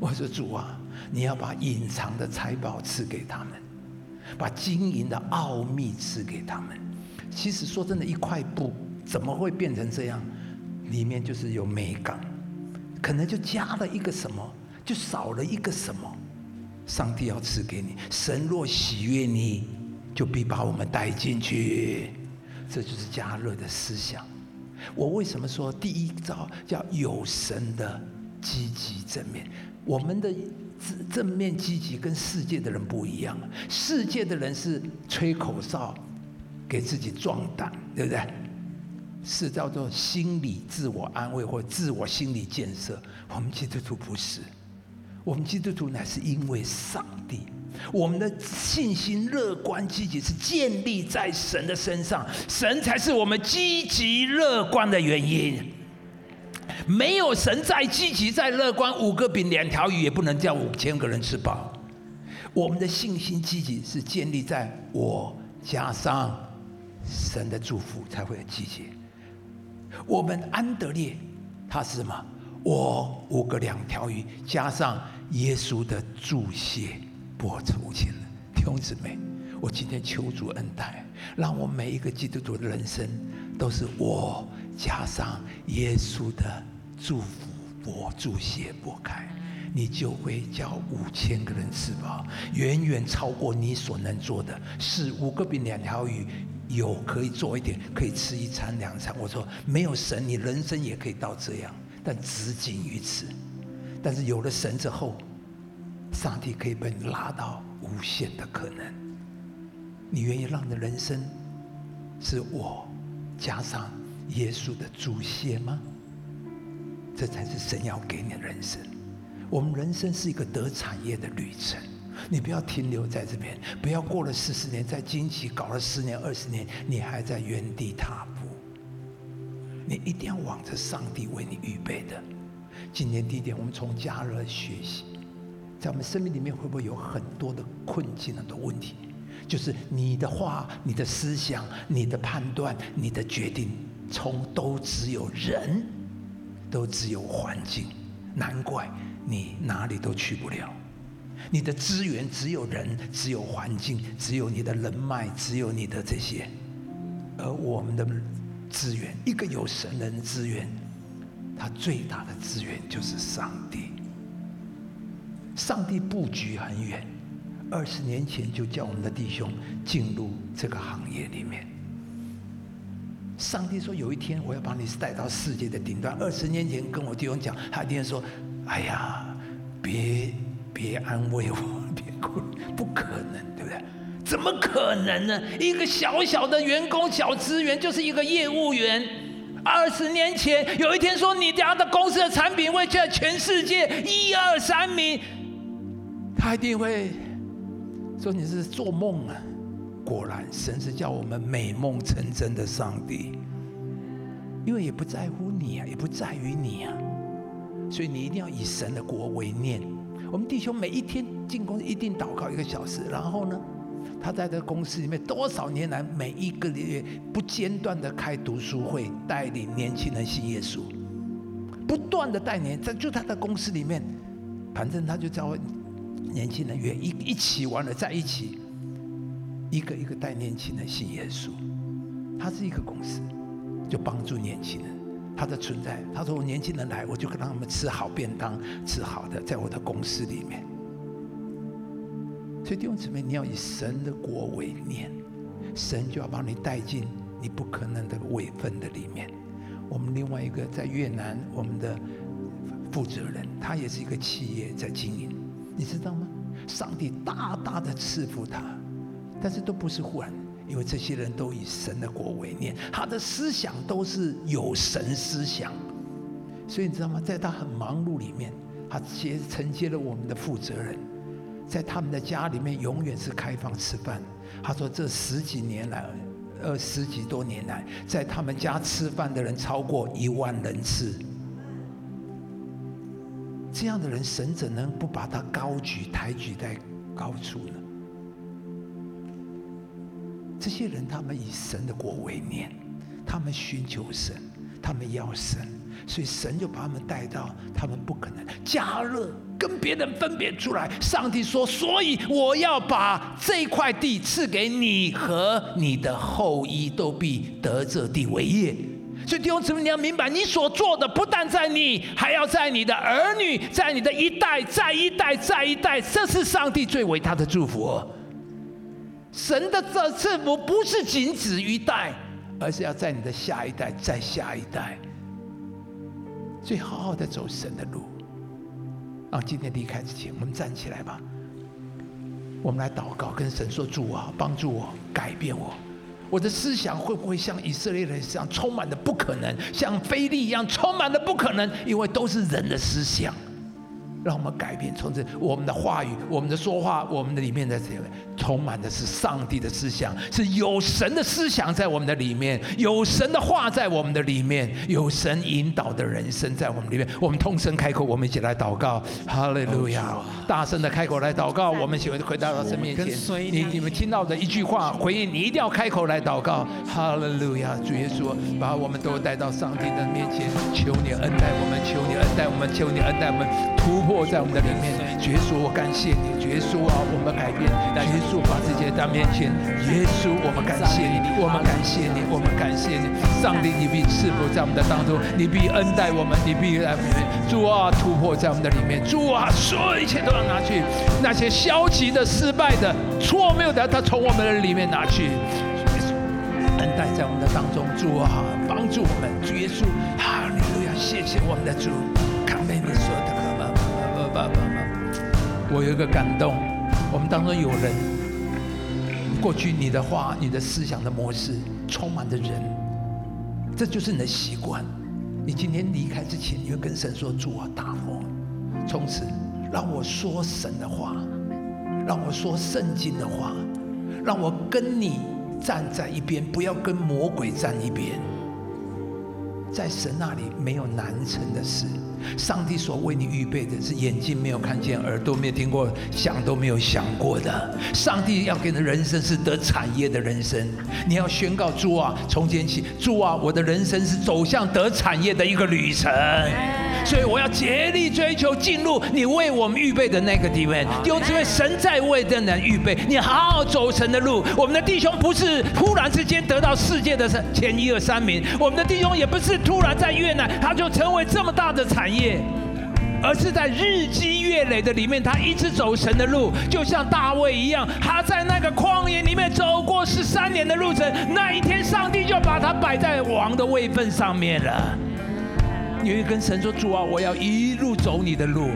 Speaker 1: 我说：“主啊，你要把隐藏的财宝赐给他们，把经营的奥秘赐给他们。”其实说真的，一块布怎么会变成这样？里面就是有美感，可能就加了一个什么，就少了一个什么。上帝要赐给你，神若喜悦你，就必把我们带进去。这就是加勒的思想。我为什么说第一招叫有神的积极正面？我们的正正面积极跟世界的人不一样，世界的人是吹口哨。给自己壮胆，对不对？是叫做心理自我安慰或自我心理建设。我们基督徒不是，我们基督徒乃是因为上帝。我们的信心乐观积极是建立在神的身上，神才是我们积极乐观的原因。没有神再积极再乐观，五个饼两条鱼也不能叫五千个人吃饱。我们的信心积极是建立在我加上。神的祝福才会有季节。我们安德烈，他是什么？我五个两条鱼加上耶稣的注血，播出去了。弟兄姊妹，我今天求主恩待，让我每一个基督徒的人生都是我加上耶稣的祝福，我注血拨开，你就会叫五千个人吃饱，远远超过你所能做的。是五个饼两条鱼。有可以做一点，可以吃一餐两餐。我说没有神，你人生也可以到这样，但只仅于此。但是有了神之后，上帝可以把你拉到无限的可能。你愿意让你的人生是我加上耶稣的祖先吗？这才是神要给你的人生。我们人生是一个得产业的旅程，你不要停留在这边，不要过了四十年，在经期搞了十年、二十年，你还在原地踏步。你一定要往着上帝为你预备的。今天第一点，我们从迦勒学习，在我们生命里面会不会有很多的困境、很多问题？就是你的话、你的思想、你的判断、你的决定，从都只有人，都只有环境，难怪。你哪里都去不了，你的资源只有人，只有环境，只有你的人脉，只有你的这些，而我们的资源，一个有神人资源，他最大的资源就是上帝。上帝布局很远，二十年前就叫我们的弟兄进入这个行业里面。上帝说有一天我要把你带到世界的顶端。二十年前跟我弟兄讲，他弟兄说。哎呀，别别安慰我，别哭，不可能，对不对？怎么可能呢？一个小小的员工、小职员，就是一个业务员。二十年前有一天说你家的公司的产品会在全世界一二三名，他一定会说你是做梦啊！果然，神是叫我们美梦成真的上帝，因为也不在乎你啊，也不在于你啊。所以你一定要以神的国为念。我们弟兄每一天进公司一定祷告一个小时，然后呢，他在这个公司里面多少年来每一个月不间断的开读书会，带领年轻人信耶稣，不断的带年在就他的公司里面，反正他就叫年轻人约一一起玩了在一起，一个一个带年轻人信耶稣。他是一个公司，就帮助年轻人。他的存在，他说：“我年轻人来，我就跟他们吃好便当，吃好的，在我的公司里面。”所以弟兄姊妹，你要以神的国为念，神就要把你带进你不可能的位分的里面。我们另外一个在越南，我们的负责人，他也是一个企业在经营，你知道吗？上帝大大的赐福他，但是都不是忽然。因为这些人都以神的国为念，他的思想都是有神思想，所以你知道吗？在他很忙碌里面，他接承接了我们的负责人，在他们的家里面永远是开放吃饭。他说这十几年来，呃，十几多年来，在他们家吃饭的人超过一万人次。这样的人，神怎能不把他高举、抬举在高处呢？这些人，他们以神的国为念，他们寻求神，他们要神，所以神就把他们带到他们不可能迦勒跟别人分别出来。上帝说：“所以我要把这块地赐给你和你的后裔，都必得这地为业。”所以弟兄姊妹，你要明白，你所做的不但在你，还要在你的儿女，在你的一代，再一代，再一代，这是上帝最伟大的祝福。神的这赐福不是仅止于代，而是要在你的下一代，再下一代，所以好好的走神的路。啊今天离开之前，我们站起来吧。我们来祷告，跟神说：“主啊，帮助我，改变我。我的思想会不会像以色列人一样，充满了不可能？像非利一样，充满了不可能？因为都是人的思想。”让我们改变，从此我们的话语、我们的说话、我们的里面的这个，充满的是上帝的思想，是有神的思想在我们的里面，有神的话在我们的里面，有神引导的人生在我们里面。我们通声开口，我们一起来祷告，哈利路亚！大声的开口来祷告，我们喜欢回到神面前。你你们听到的一句话回应，你一定要开口来祷告，哈利路亚！主耶稣，把我们都带到上帝的面前，求你恩待我们，求你恩待我们，求你恩待我们，突破。在我们的里面，耶稣，我感谢你，耶稣啊，我们改变，耶稣把自己在面前，耶稣，我们感谢你，我们感谢你，我们感谢你，上帝，你必赐福在我们的当中，你必恩待我们，你必来，主啊，突破在我们的里面，主啊，所有一切都要拿去，那些消极的、失败的、错谬的，他从我们的里面拿去，恩待在我们的当中，主啊，帮助我们，主耶稣，哈利路亚，谢谢我们的主，看被你说的。爸爸妈妈，我有一个感动，我们当中有人，过去你的话、你的思想的模式，充满着人，这就是你的习惯。你今天离开之前，你会跟神说：“主啊，大风，从此让我说神的话，让我说圣经的话，让我跟你站在一边，不要跟魔鬼站一边。在神那里没有难成的事。”上帝所为你预备的是眼睛没有看见，耳朵没有听过，想都没有想过的。上帝要给你的人生是得产业的人生。你要宣告主啊，从今天起，主啊，我的人生是走向得产业的一个旅程。所以我要竭力追求进入你为我们预备的那个地位。就因为神在为的人预备，你好好走神的路。我们的弟兄不是突然之间得到世界的前一二三名，我们的弟兄也不是突然在越南他就成为这么大的产业，而是在日积月累的里面，他一直走神的路，就像大卫一样，他在那个旷野里面走过十三年的路程，那一天上帝就把他摆在王的位份上面了。你会跟神说：“主啊，我要一路走你的路。”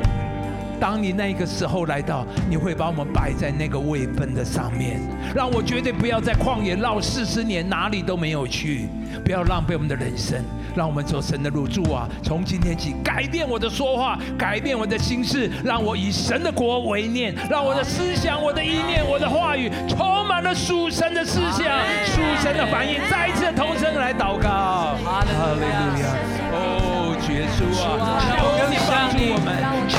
Speaker 1: 当你那个时候来到，你会把我们摆在那个位分的上面，让我绝对不要在旷野绕四十年，哪里都没有去，不要浪费我们的人生。让我们走神的路，主啊，从今天起改变我的说话，改变我的心事，让我以神的国为念，让我的思想、我的意念、我的话语充满了属神的思想、属神的反应。再一次同声来祷告，哈利路亚。哦耶稣啊，求你帮助我们，求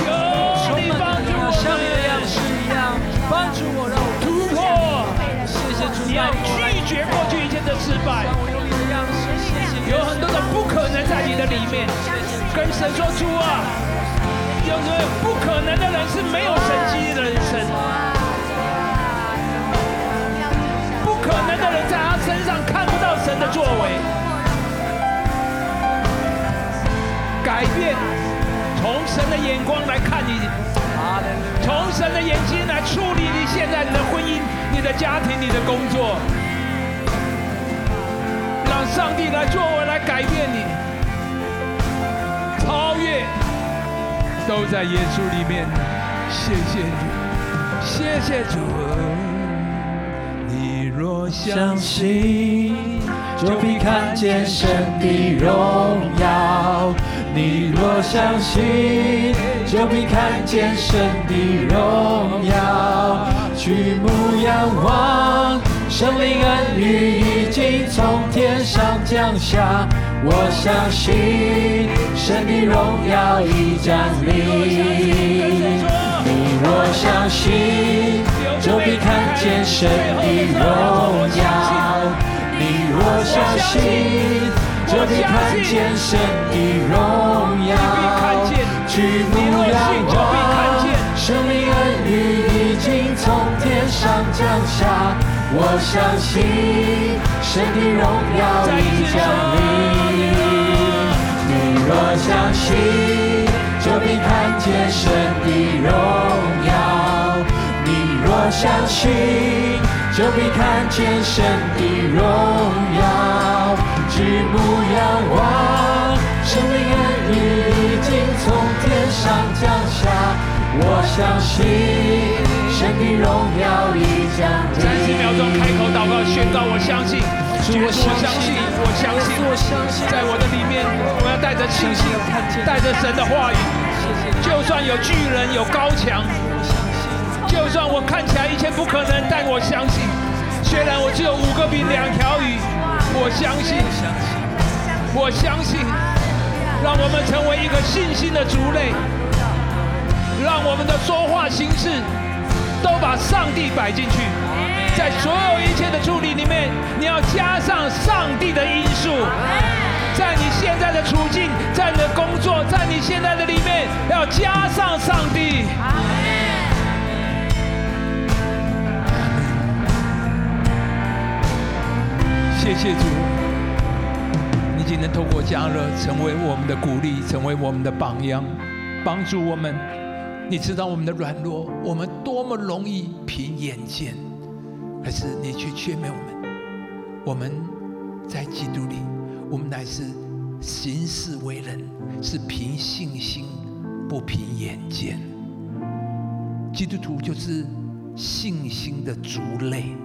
Speaker 1: 助我让我突破。谢谢主，你要拒绝过去一切的失败。有很多的不可能在你的里面，跟神说主啊，就是不可能的人是没有神迹的人生，不可能的人在他身上看不到神的作为。改变，从神的眼光来看你，从神的眼睛来处理你现在你的婚姻、你的家庭、你的工作，让上帝来作为来改变你，超越都在耶稣里面。谢谢你，谢谢主。你若相信，就必看见神的荣耀。你若相信，就必看见神的荣耀。举目仰望，圣灵恩雨已经从天上降下。我相信，神的荣耀已降临。你若相信，就必看见神的荣耀。你若相信。就必看见神的荣耀，举目仰望，生命恩雨已经从天上降下。我相信神的荣耀已降临。你若相信，就必看见神的荣耀。你若相信，就必看见神的荣耀。举目仰望，生命恩雨已经从天上降下。我相信，神的荣耀已降临。三十秒钟开口祷告宣告，我相信，我相信，我相信，我相信，在我的里面，我要带着信心，带着神的话语。就算有巨人，有高墙，就算我看起来一切不可能，但我相信，虽然我只有五个饼两条鱼。我相信，我相信，让我们成为一个信心的族类，让我们的说话行事都把上帝摆进去，在所有一切的处理里面，你要加上上帝的因素，在你现在的处境，在你的工作，在你现在的里面，要加上上帝。谢谢主，你今天透过加热成为我们的鼓励，成为我们的榜样，帮助我们。你知道我们的软弱，我们多么容易凭眼见，可是你却劝勉我们。我们在基督里，我们乃是行事为人是凭信心，不凭眼见。基督徒就是信心的族类，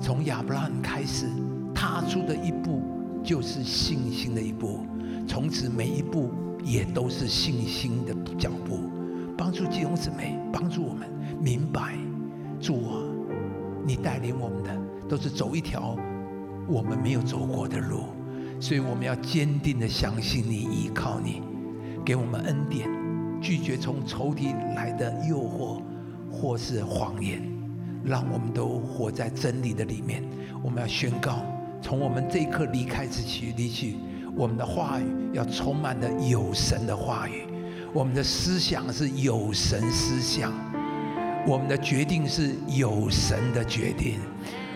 Speaker 1: 从亚伯拉罕开始。踏出的一步就是信心的一步，从此每一步也都是信心的脚步，帮助弟兄姊妹，帮助我们明白，主啊，你带领我们的都是走一条我们没有走过的路，所以我们要坚定的相信你，依靠你，给我们恩典，拒绝从仇敌来的诱惑或是谎言，让我们都活在真理的里面。我们要宣告，从我们这一刻离开之起离去，我们的话语要充满了有神的话语，我们的思想是有神思想，我们的决定是有神的决定。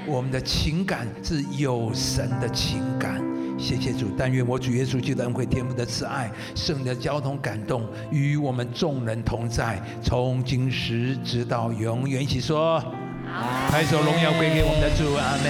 Speaker 1: 我们的情感是有神的情感，谢谢主。但愿我主耶稣基督恩惠天父的慈爱、圣的交通感动与我们众人同在，从今时直到永远。一起说，拍手荣耀归给我们的主，阿门。